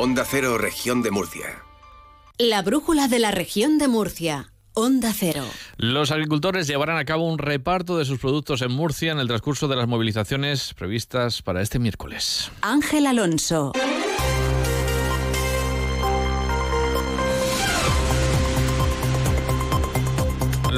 Onda Cero, región de Murcia. La brújula de la región de Murcia. Onda Cero. Los agricultores llevarán a cabo un reparto de sus productos en Murcia en el transcurso de las movilizaciones previstas para este miércoles. Ángel Alonso.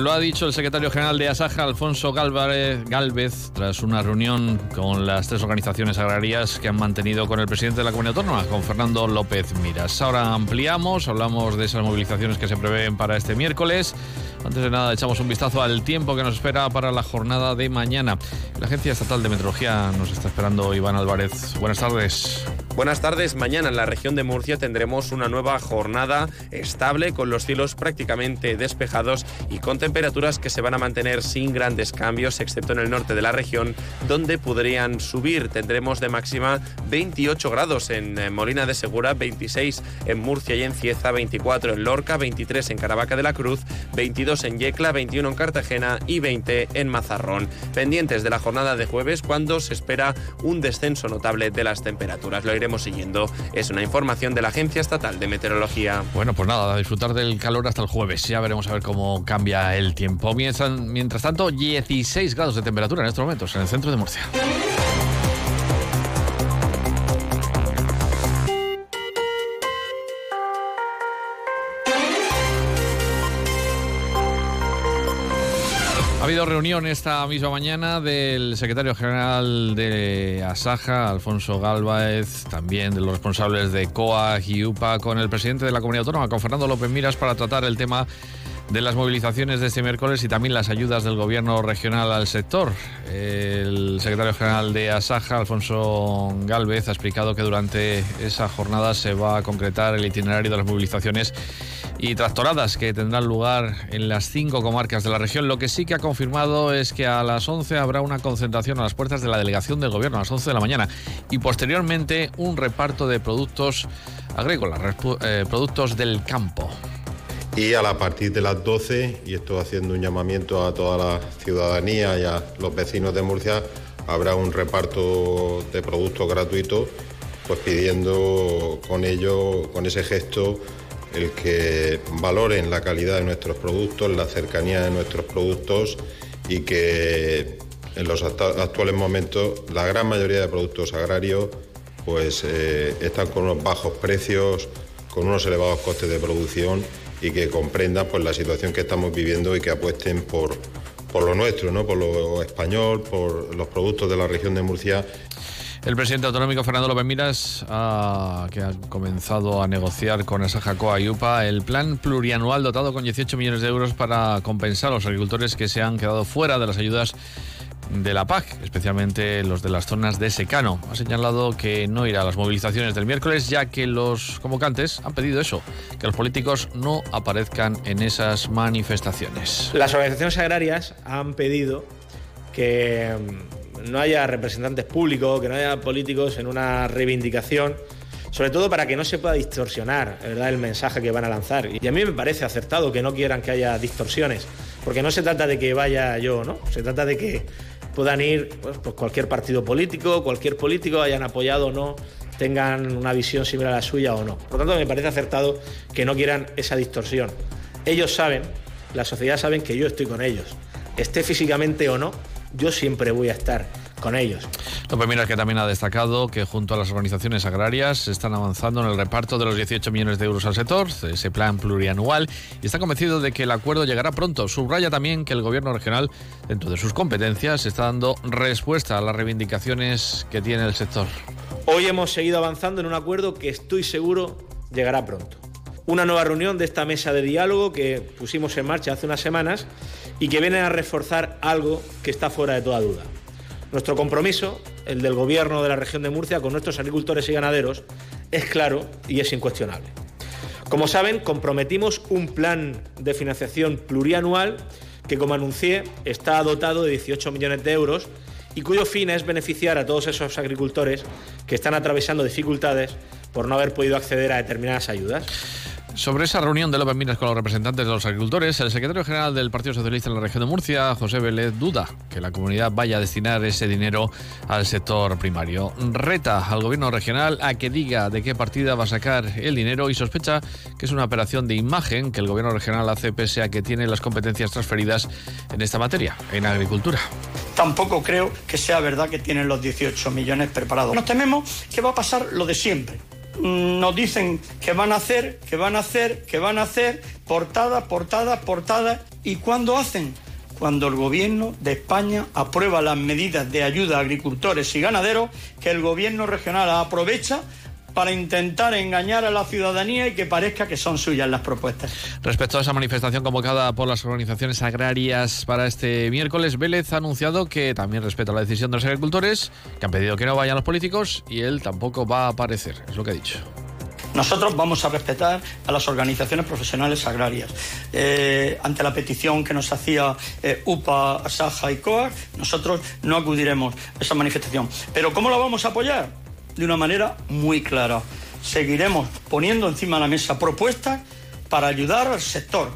Lo ha dicho el secretario general de Asaja, Alfonso Galvez, tras una reunión con las tres organizaciones agrarias que han mantenido con el presidente de la comunidad autónoma, con Fernando López Miras. Ahora ampliamos, hablamos de esas movilizaciones que se prevén para este miércoles. Antes de nada, echamos un vistazo al tiempo que nos espera para la jornada de mañana. La Agencia Estatal de Meteorología nos está esperando Iván Álvarez. Buenas tardes. Buenas tardes. Mañana en la región de Murcia tendremos una nueva jornada estable con los cielos prácticamente despejados y con temperaturas que se van a mantener sin grandes cambios, excepto en el norte de la región, donde podrían subir. Tendremos de máxima 28 grados en eh, Molina de Segura, 26 en Murcia y en Cieza, 24 en Lorca, 23 en Caravaca de la Cruz, 22 en Yecla, 21 en Cartagena y 20 en Mazarrón. Pendientes de la jornada de jueves, cuando se espera un descenso notable de las temperaturas. Iremos siguiendo. Es una información de la Agencia Estatal de Meteorología. Bueno, pues nada, a disfrutar del calor hasta el jueves. Ya veremos a ver cómo cambia el tiempo. Mientras, mientras tanto, 16 grados de temperatura en estos momentos en el centro de Murcia. Habido reunión esta misma mañana del secretario general de Asaja, Alfonso Galváez, también de los responsables de COA y UPA, con el presidente de la comunidad autónoma, con Fernando López Miras, para tratar el tema de las movilizaciones de este miércoles y también las ayudas del gobierno regional al sector. El secretario general de Asaja, Alfonso Galvez, ha explicado que durante esa jornada se va a concretar el itinerario de las movilizaciones y tractoradas que tendrán lugar en las cinco comarcas de la región. Lo que sí que ha confirmado es que a las 11 habrá una concentración a las puertas de la delegación del gobierno a las 11 de la mañana y posteriormente un reparto de productos agrícolas, eh, productos del campo y a la partir de las 12, y estoy haciendo un llamamiento a toda la ciudadanía y a los vecinos de Murcia, habrá un reparto de productos gratuitos, pues pidiendo con ello, con ese gesto, el que valoren la calidad de nuestros productos, la cercanía de nuestros productos y que en los actuales momentos la gran mayoría de productos agrarios pues eh, están con unos bajos precios, con unos elevados costes de producción y que comprendan pues, la situación que estamos viviendo y que apuesten por, por lo nuestro, ¿no? por lo español, por los productos de la región de Murcia. El presidente autonómico Fernando López Miras, ha, que ha comenzado a negociar con esa Jacoa y UPA el plan plurianual dotado con 18 millones de euros para compensar a los agricultores que se han quedado fuera de las ayudas de la PAC, especialmente los de las zonas de secano. Ha señalado que no irá a las movilizaciones del miércoles, ya que los convocantes han pedido eso, que los políticos no aparezcan en esas manifestaciones. Las organizaciones agrarias han pedido que no haya representantes públicos, que no haya políticos en una reivindicación sobre todo para que no se pueda distorsionar ¿verdad? el mensaje que van a lanzar. Y a mí me parece acertado que no quieran que haya distorsiones, porque no se trata de que vaya yo, ¿no? Se trata de que puedan ir pues, pues, cualquier partido político, cualquier político, hayan apoyado o no, tengan una visión similar a la suya o no. Por lo tanto, me parece acertado que no quieran esa distorsión. Ellos saben, la sociedad saben que yo estoy con ellos. Esté físicamente o no, yo siempre voy a estar con ellos. López Miras que también ha destacado que junto a las organizaciones agrarias se están avanzando en el reparto de los 18 millones de euros al sector, ese plan plurianual, y está convencido de que el acuerdo llegará pronto. Subraya también que el gobierno regional, dentro de sus competencias, está dando respuesta a las reivindicaciones que tiene el sector. Hoy hemos seguido avanzando en un acuerdo que estoy seguro llegará pronto. Una nueva reunión de esta mesa de diálogo que pusimos en marcha hace unas semanas y que viene a reforzar algo que está fuera de toda duda nuestro compromiso, el del Gobierno de la región de Murcia, con nuestros agricultores y ganaderos, es claro y es incuestionable. Como saben, comprometimos un plan de financiación plurianual que, como anuncié, está dotado de 18 millones de euros y cuyo fin es beneficiar a todos esos agricultores que están atravesando dificultades por no haber podido acceder a determinadas ayudas. Sobre esa reunión de López Minas con los representantes de los agricultores, el secretario general del Partido Socialista en la región de Murcia, José Vélez, duda que la comunidad vaya a destinar ese dinero al sector primario. Reta al gobierno regional a que diga de qué partida va a sacar el dinero y sospecha que es una operación de imagen que el gobierno regional hace pese a que tiene las competencias transferidas en esta materia, en agricultura. Tampoco creo que sea verdad que tienen los 18 millones preparados. Nos tememos que va a pasar lo de siempre nos dicen que van a hacer, que van a hacer, que van a hacer, portada, portada, portada. ¿Y cuándo hacen? Cuando el gobierno de España aprueba las medidas de ayuda a agricultores y ganaderos que el gobierno regional aprovecha para intentar engañar a la ciudadanía y que parezca que son suyas las propuestas. Respecto a esa manifestación convocada por las organizaciones agrarias para este miércoles, Vélez ha anunciado que también respeta la decisión de los agricultores, que han pedido que no vayan los políticos y él tampoco va a aparecer, es lo que ha dicho. Nosotros vamos a respetar a las organizaciones profesionales agrarias. Eh, ante la petición que nos hacía eh, UPA, Saja y COAC, nosotros no acudiremos a esa manifestación. Pero ¿cómo la vamos a apoyar? De una manera muy clara. Seguiremos poniendo encima de la mesa propuestas para ayudar al sector.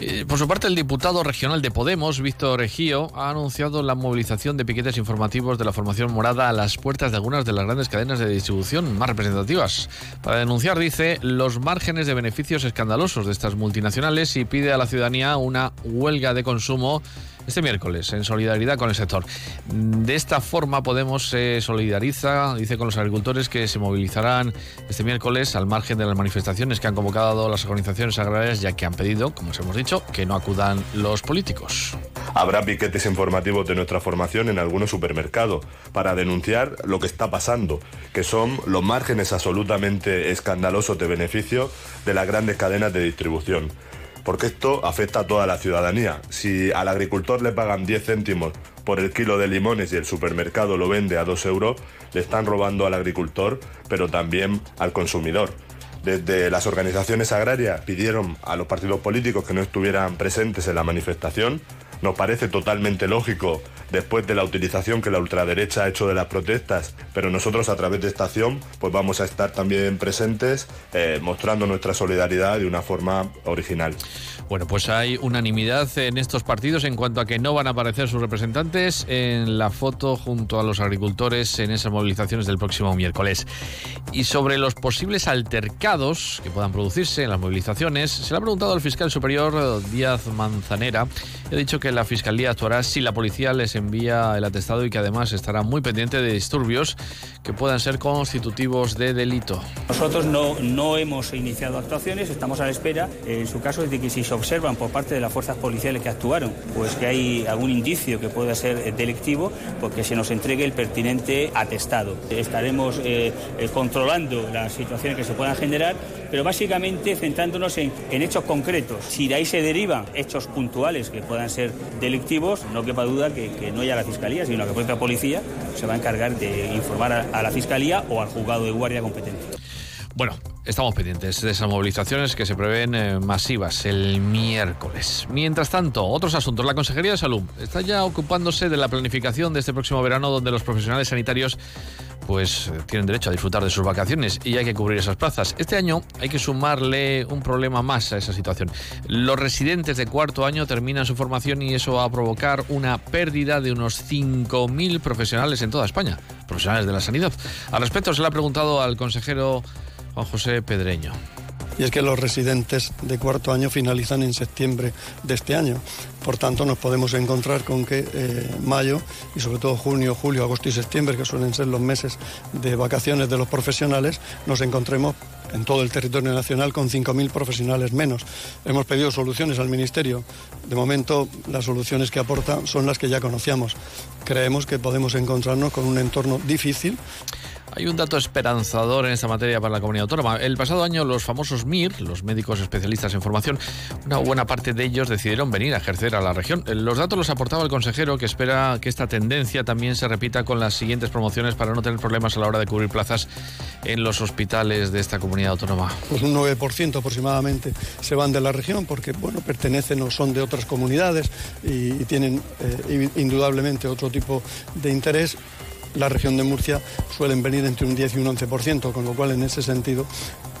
Eh, por su parte, el diputado regional de Podemos, Víctor Ejío, ha anunciado la movilización de piquetes informativos de la formación morada a las puertas de algunas de las grandes cadenas de distribución más representativas. Para denunciar, dice, los márgenes de beneficios escandalosos de estas multinacionales y pide a la ciudadanía una huelga de consumo este miércoles en solidaridad con el sector. De esta forma Podemos se solidariza, dice, con los agricultores que se movilizarán este miércoles al margen de las manifestaciones que han convocado las organizaciones agrarias ya que han pedido, como os hemos dicho, que no acudan los políticos. Habrá piquetes informativos de nuestra formación en algunos supermercados para denunciar lo que está pasando, que son los márgenes absolutamente escandalosos de beneficio de las grandes cadenas de distribución porque esto afecta a toda la ciudadanía. Si al agricultor le pagan 10 céntimos por el kilo de limones y el supermercado lo vende a 2 euros, le están robando al agricultor, pero también al consumidor. Desde las organizaciones agrarias pidieron a los partidos políticos que no estuvieran presentes en la manifestación. Nos parece totalmente lógico después de la utilización que la ultraderecha ha hecho de las protestas, pero nosotros a través de esta acción pues vamos a estar también presentes eh, mostrando nuestra solidaridad de una forma original. Bueno, pues hay unanimidad en estos partidos en cuanto a que no van a aparecer sus representantes en la foto junto a los agricultores en esas movilizaciones del próximo miércoles. Y sobre los posibles altercados que puedan producirse en las movilizaciones, se le ha preguntado al fiscal superior Díaz Manzanera. Ha dicho que la fiscalía actuará si la policía les envía el atestado y que además estará muy pendiente de disturbios que puedan ser constitutivos de delito. Nosotros no, no hemos iniciado actuaciones, estamos a la espera, en su caso, de que si observan por parte de las fuerzas policiales que actuaron, pues que hay algún indicio que pueda ser delictivo, porque se nos entregue el pertinente atestado. Estaremos eh, eh, controlando las situaciones que se puedan generar, pero básicamente centrándonos en, hechos concretos. Si de ahí se derivan hechos puntuales que puedan ser delictivos, no quepa duda que, no haya la Fiscalía, sino que la propia policía se va a encargar de informar a, a la Fiscalía o al juzgado de guardia competente. Bueno, estamos pendientes de esas movilizaciones que se prevén eh, masivas el miércoles. Mientras tanto, otros asuntos. La Consejería de Salud está ya ocupándose de la planificación de este próximo verano donde los profesionales sanitarios pues eh, tienen derecho a disfrutar de sus vacaciones y hay que cubrir esas plazas. Este año hay que sumarle un problema más a esa situación. Los residentes de cuarto año terminan su formación y eso va a provocar una pérdida de unos 5.000 profesionales en toda España, profesionales de la sanidad. Al respecto se le ha preguntado al consejero José Pedreño y es que los residentes de cuarto año finalizan en septiembre de este año. Por tanto, nos podemos encontrar con que eh, mayo y sobre todo junio, julio, agosto y septiembre, que suelen ser los meses de vacaciones de los profesionales, nos encontremos en todo el territorio nacional con 5.000 profesionales menos. Hemos pedido soluciones al Ministerio. De momento, las soluciones que aporta son las que ya conocíamos. Creemos que podemos encontrarnos con un entorno difícil hay un dato esperanzador en esta materia para la comunidad autónoma. El pasado año los famosos MIR, los médicos especialistas en formación, una buena parte de ellos decidieron venir a ejercer a la región. Los datos los aportaba el consejero que espera que esta tendencia también se repita con las siguientes promociones para no tener problemas a la hora de cubrir plazas en los hospitales de esta comunidad autónoma. Pues un 9% aproximadamente se van de la región porque bueno, pertenecen o son de otras comunidades y, tienen eh, indudablemente otro tipo de interés la región de Murcia suelen venir entre un 10 y un 11%, con lo cual en ese sentido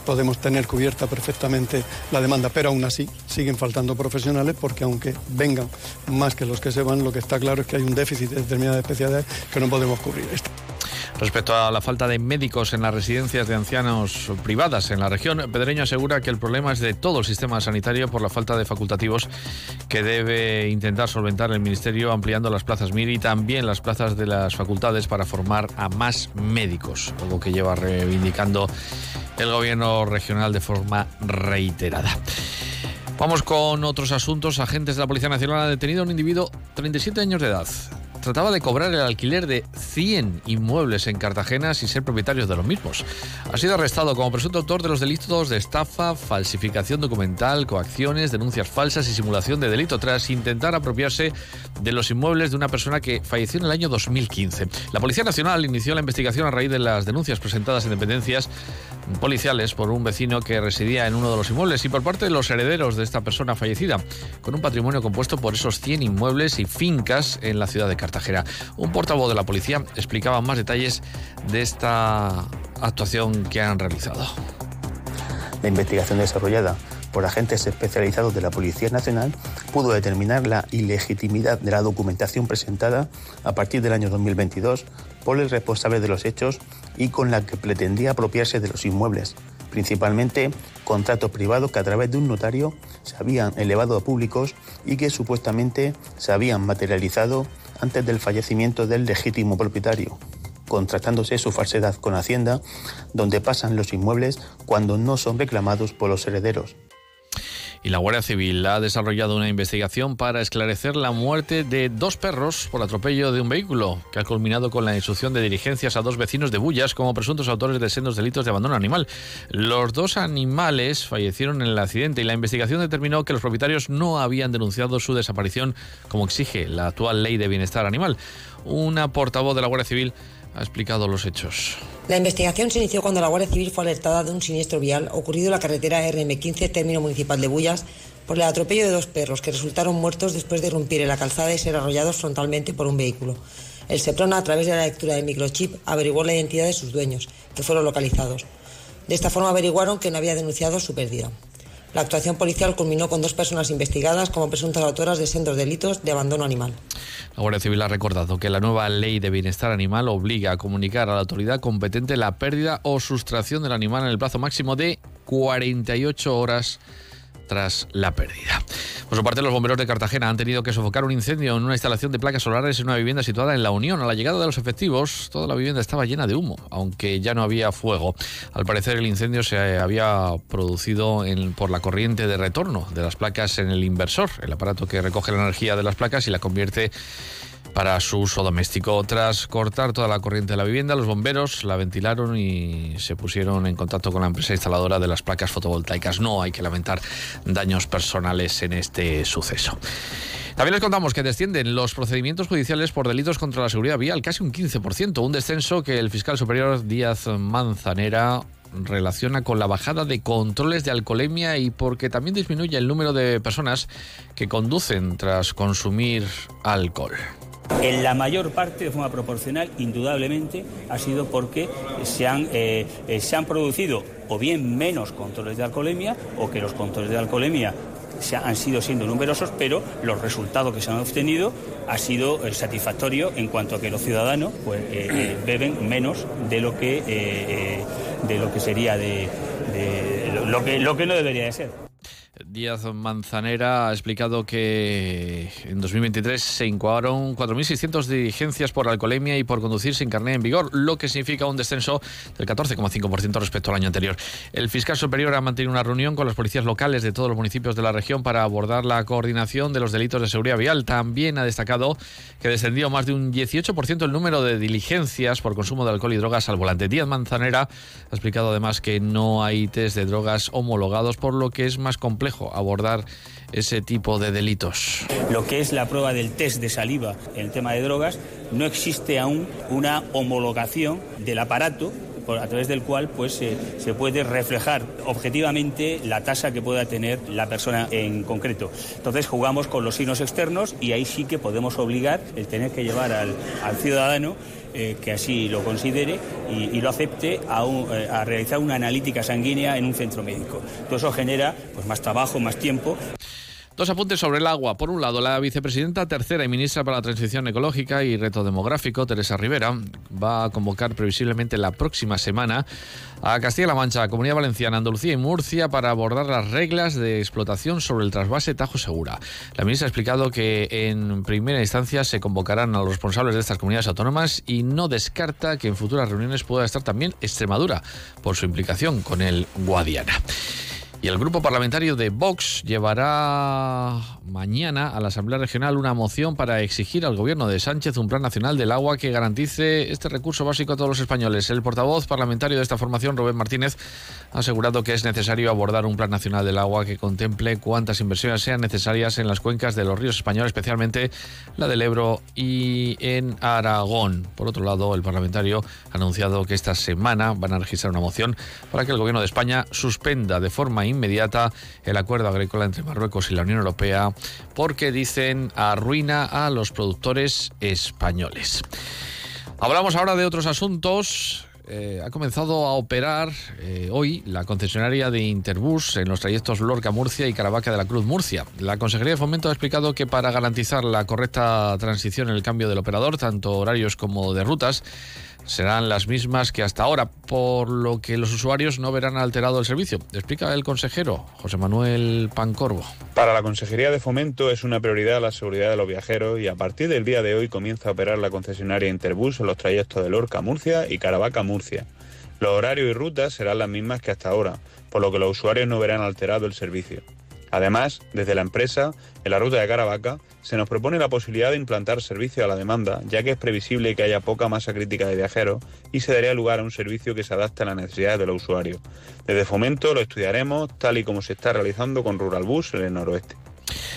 podemos tener cubierta perfectamente la demanda, pero aún así siguen faltando profesionales porque aunque vengan más que los que se van, lo que está claro es que hay un déficit de determinadas especialidades que no podemos cubrir. Respecto a la falta de médicos en las residencias de ancianos privadas en la región, Pedreño asegura que el problema es de todo el sistema sanitario por la falta de facultativos que debe intentar solventar el Ministerio ampliando las plazas MIR y también las plazas de las facultades para formar a más médicos, algo que lleva reivindicando el gobierno regional de forma reiterada. Vamos con otros asuntos. Agentes de la Policía Nacional han detenido a un individuo 37 años de edad trataba de cobrar el alquiler de 100 inmuebles en Cartagena sin ser propietarios de los mismos. Ha sido arrestado como presunto autor de los delitos de estafa, falsificación documental, coacciones, denuncias falsas y simulación de delito tras intentar apropiarse de los inmuebles de una persona que falleció en el año 2015. La Policía Nacional inició la investigación a raíz de las denuncias presentadas en dependencias policiales por un vecino que residía en uno de los inmuebles y por parte de los herederos de esta persona fallecida, con un patrimonio compuesto por esos 100 inmuebles y fincas en la ciudad de Cartagena. Un portavoz de la policía explicaba más detalles de esta actuación que han realizado. La investigación desarrollada por agentes especializados de la Policía Nacional pudo determinar la ilegitimidad de la documentación presentada a partir del año 2022 por el responsable de los hechos y con la que pretendía apropiarse de los inmuebles, principalmente contratos privados que a través de un notario se habían elevado a públicos y que supuestamente se habían materializado antes del fallecimiento del legítimo propietario, contrastándose su falsedad con Hacienda, donde pasan los inmuebles cuando no son reclamados por los herederos y la Guardia Civil ha desarrollado una investigación para esclarecer la muerte de dos perros por atropello de un vehículo, que ha culminado con la instrucción de diligencias a dos vecinos de Bullas como presuntos autores de sendos delitos de abandono animal. Los dos animales fallecieron en el accidente y la investigación determinó que los propietarios no habían denunciado su desaparición como exige la actual ley de bienestar animal. Una portavoz de la Guardia Civil ha explicado los hechos. La investigación se inició cuando la Guardia Civil fue alertada de un siniestro vial ocurrido en la carretera RM15, término municipal de Bullas, por el atropello de dos perros que resultaron muertos después de irrumpir en la calzada y ser arrollados frontalmente por un vehículo. El SEPRONA, a través de la lectura de microchip, averiguó la identidad de sus dueños, que fueron localizados. De esta forma averiguaron que no había denunciado su pérdida. La actuación policial culminó con dos personas investigadas como presuntas autoras de sendos delitos de abandono animal. La Guardia Civil ha recordado que la nueva ley de bienestar animal obliga a comunicar a la autoridad competente la pérdida o sustracción del animal en el plazo máximo de 48 horas tras la pérdida. Por su parte, los bomberos de Cartagena han tenido que sofocar un incendio en una instalación de placas solares en una vivienda situada en La Unión. A la llegada de los efectivos, toda la vivienda estaba llena de humo, aunque ya no había fuego. Al parecer, el incendio se había producido por la corriente de retorno de las placas en el inversor, el aparato que recoge la energía de las placas y la convierte para su uso doméstico. Tras cortar toda la corriente de la vivienda, los bomberos la ventilaron y se pusieron en contacto con la empresa instaladora de las placas fotovoltaicas. No hay que lamentar daños personales en este suceso. También les contamos que descienden los procedimientos judiciales por delitos contra la seguridad vial, casi un 15%, un descenso que el fiscal superior Díaz Manzanera relaciona con la bajada de controles de alcoholemia y porque también disminuye el número de personas que conducen tras consumir alcohol. En la mayor parte, de forma proporcional, indudablemente, ha sido porque se han, eh, eh, se han producido o bien menos controles de alcoholemia o que los controles de alcoholemia se han sido siendo numerosos, pero los resultados que se han obtenido ha sido eh, satisfactorio en cuanto a que los ciudadanos pues, beben menos de lo que, de lo que sería de, lo, que, lo que no debería de ser. Díaz Manzanera ha explicado que en 2023 se incoaron 4.600 diligencias por alcoholemia y por conducir sin carnet en vigor, lo que significa un descenso del 14,5% respecto al año anterior. El fiscal superior ha mantenido una reunión con las policías locales de todos los municipios de la región para abordar la coordinación de los delitos de seguridad vial. También ha destacado que descendió más de un 18% el número de diligencias por consumo de alcohol y drogas al volante. Díaz Manzanera ha explicado además que no hay test de drogas homologados, por lo que es más complejo abordar ese tipo de delitos. Lo que es la prueba del test de saliva en el tema de drogas, no existe aún una homologación del aparato a través del cual pues, se puede reflejar objetivamente la tasa que pueda tener la persona en concreto. Entonces jugamos con los signos externos y ahí sí que podemos obligar el tener que llevar al, ciudadano eh, que así lo considere y, lo acepte a, eh, a, realizar una analítica sanguínea en un centro médico. Todo eso genera pues, más trabajo, más tiempo. Dos apuntes sobre el agua. Por un lado, la vicepresidenta tercera y ministra para la Transición Ecológica y Reto Demográfico, Teresa Rivera, va a convocar previsiblemente la próxima semana a Castilla-La Mancha, Comunidad Valenciana, Andalucía y Murcia para abordar las reglas de explotación sobre el trasvase Tajo Segura. La ministra ha explicado que en primera instancia se convocarán a los responsables de estas comunidades autónomas y no descarta que en futuras reuniones pueda estar también Extremadura por su implicación con el Guadiana. Y el grupo parlamentario de Vox llevará mañana a la Asamblea Regional una moción para exigir al gobierno de Sánchez un plan nacional del agua que garantice este recurso básico a todos los españoles. El portavoz parlamentario de esta formación, Rubén Martínez, ha asegurado que es necesario abordar un plan nacional del agua que contemple cuántas inversiones sean necesarias en las cuencas de los ríos españoles, especialmente la del Ebro y en Aragón. Por otro lado, el parlamentario ha anunciado que esta semana van a registrar una moción para que el gobierno de España suspenda de forma inmediata el acuerdo agrícola entre Marruecos y la Unión Europea porque dicen arruina a los productores españoles. Hablamos ahora de otros asuntos. Eh, ha comenzado a operar eh, hoy la concesionaria de Interbus en los trayectos Lorca-Murcia y Caravaca de la Cruz-Murcia. La Consejería de Fomento ha explicado que para garantizar la correcta transición en el cambio del operador, tanto horarios como de rutas, serán las mismas que hasta ahora, por lo que los usuarios no verán alterado el servicio. Explica el consejero José Manuel Pancorbo. Para la Consejería de Fomento es una prioridad la seguridad de los viajeros y a partir del día de hoy comienza a operar la concesionaria Interbus en los trayectos de Lorca Murcia y Caravaca Murcia. Los horarios y rutas serán las mismas que hasta ahora, por lo que los usuarios no verán alterado el servicio. Además, desde la empresa, en la ruta de Caravaca, se nos propone la posibilidad de implantar servicio a la demanda, ya que es previsible que haya poca masa crítica de viajeros y se daría lugar a un servicio que se adapte a las necesidades de los usuarios. Desde Fomento lo estudiaremos tal y como se está realizando con Rural Bus en el noroeste.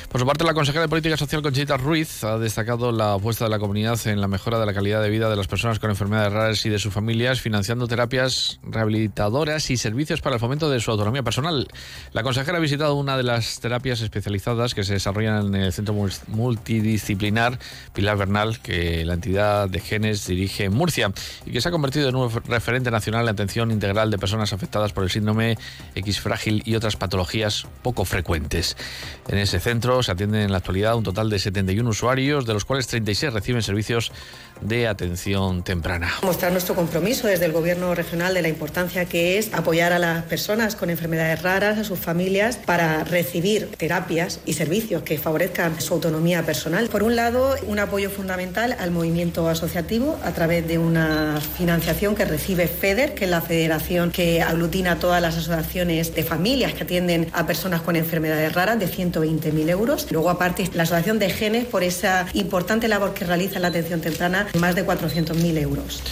Por su parte, la consejera de Política Social Conchita Ruiz ha destacado la apuesta de la comunidad en la mejora de la calidad de vida de las personas con enfermedades raras y de sus familias, financiando terapias rehabilitadoras y servicios para el fomento de su autonomía personal. La consejera ha visitado una de las terapias especializadas que se desarrollan en el Centro Multidisciplinar Pilar Bernal, que la entidad de Genes dirige en Murcia y que se ha convertido en un referente nacional de atención integral de personas afectadas por el síndrome X frágil y otras patologías poco frecuentes. En ese centro se atienden en la actualidad un total de 71 usuarios, de los cuales 36 reciben servicios de atención temprana. Mostrar nuestro compromiso desde el Gobierno regional de la importancia que es apoyar a las personas con enfermedades raras, a sus familias, para recibir terapias y servicios que favorezcan su autonomía personal. Por un lado, un apoyo fundamental al movimiento asociativo a través de una financiación que recibe FEDER, que es la federación que aglutina todas las asociaciones de familias que atienden a personas con enfermedades raras, de 120.000 Luego, aparte, la Asociación de Genes, por esa importante labor que realiza la atención temprana, más de 400.000 euros.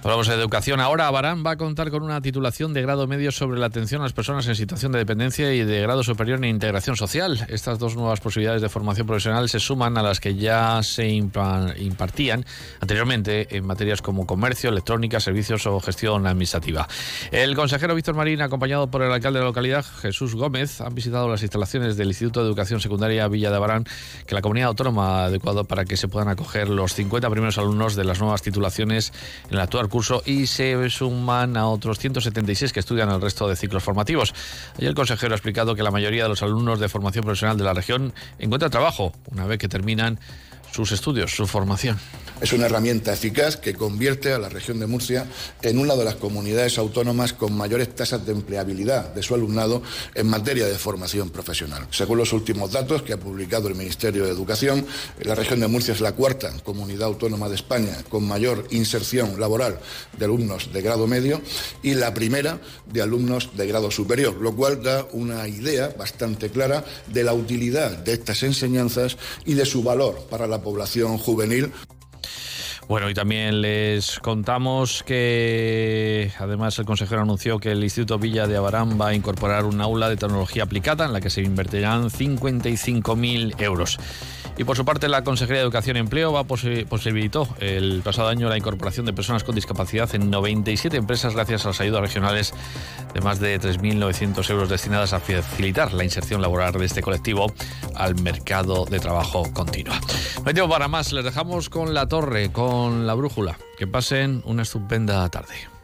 Hablamos de educación. Ahora Barán va a contar con una titulación de grado medio sobre la atención a las personas en situación de dependencia y de grado superior en integración social. Estas dos nuevas posibilidades de formación profesional se suman a las que ya se impartían anteriormente en materias como comercio, electrónica, servicios o gestión administrativa. El consejero Víctor Marín, acompañado por el alcalde de la localidad, Jesús Gómez, han visitado las instalaciones del Instituto de Educación Secundaria Villa de Barán, que la comunidad autónoma ha adecuado para que se puedan acoger los 50 primeros alumnos de las nuevas titulaciones en el actual curso y se suman a otros 176 que estudian el resto de ciclos formativos. Ayer el consejero ha explicado que la mayoría de los alumnos de formación profesional de la región encuentran trabajo una vez que terminan sus estudios, su formación. Es una herramienta eficaz que convierte a la región de Murcia en una de las comunidades autónomas con mayores tasas de empleabilidad de su alumnado en materia de formación profesional. Según los últimos datos que ha publicado el Ministerio de Educación, la región de Murcia es la cuarta comunidad autónoma de España con mayor inserción laboral de alumnos de grado medio y la primera de alumnos de grado superior, lo cual da una idea bastante clara de la utilidad de estas enseñanzas y de su valor para la población juvenil. Bueno, y también les contamos que además el consejero anunció que el Instituto Villa de Abarán va a incorporar un aula de tecnología aplicada en la que se invertirán 55.000 euros. Y por su parte, la Consejería de Educación y Empleo va posibilitó el pasado año la incorporación de personas con discapacidad en 97 empresas gracias a las ayudas regionales de más de 3.900 euros destinadas a facilitar la inserción laboral de este colectivo al mercado de trabajo continua. No para más, les dejamos con la torre, con la brújula. Que pasen una estupenda tarde.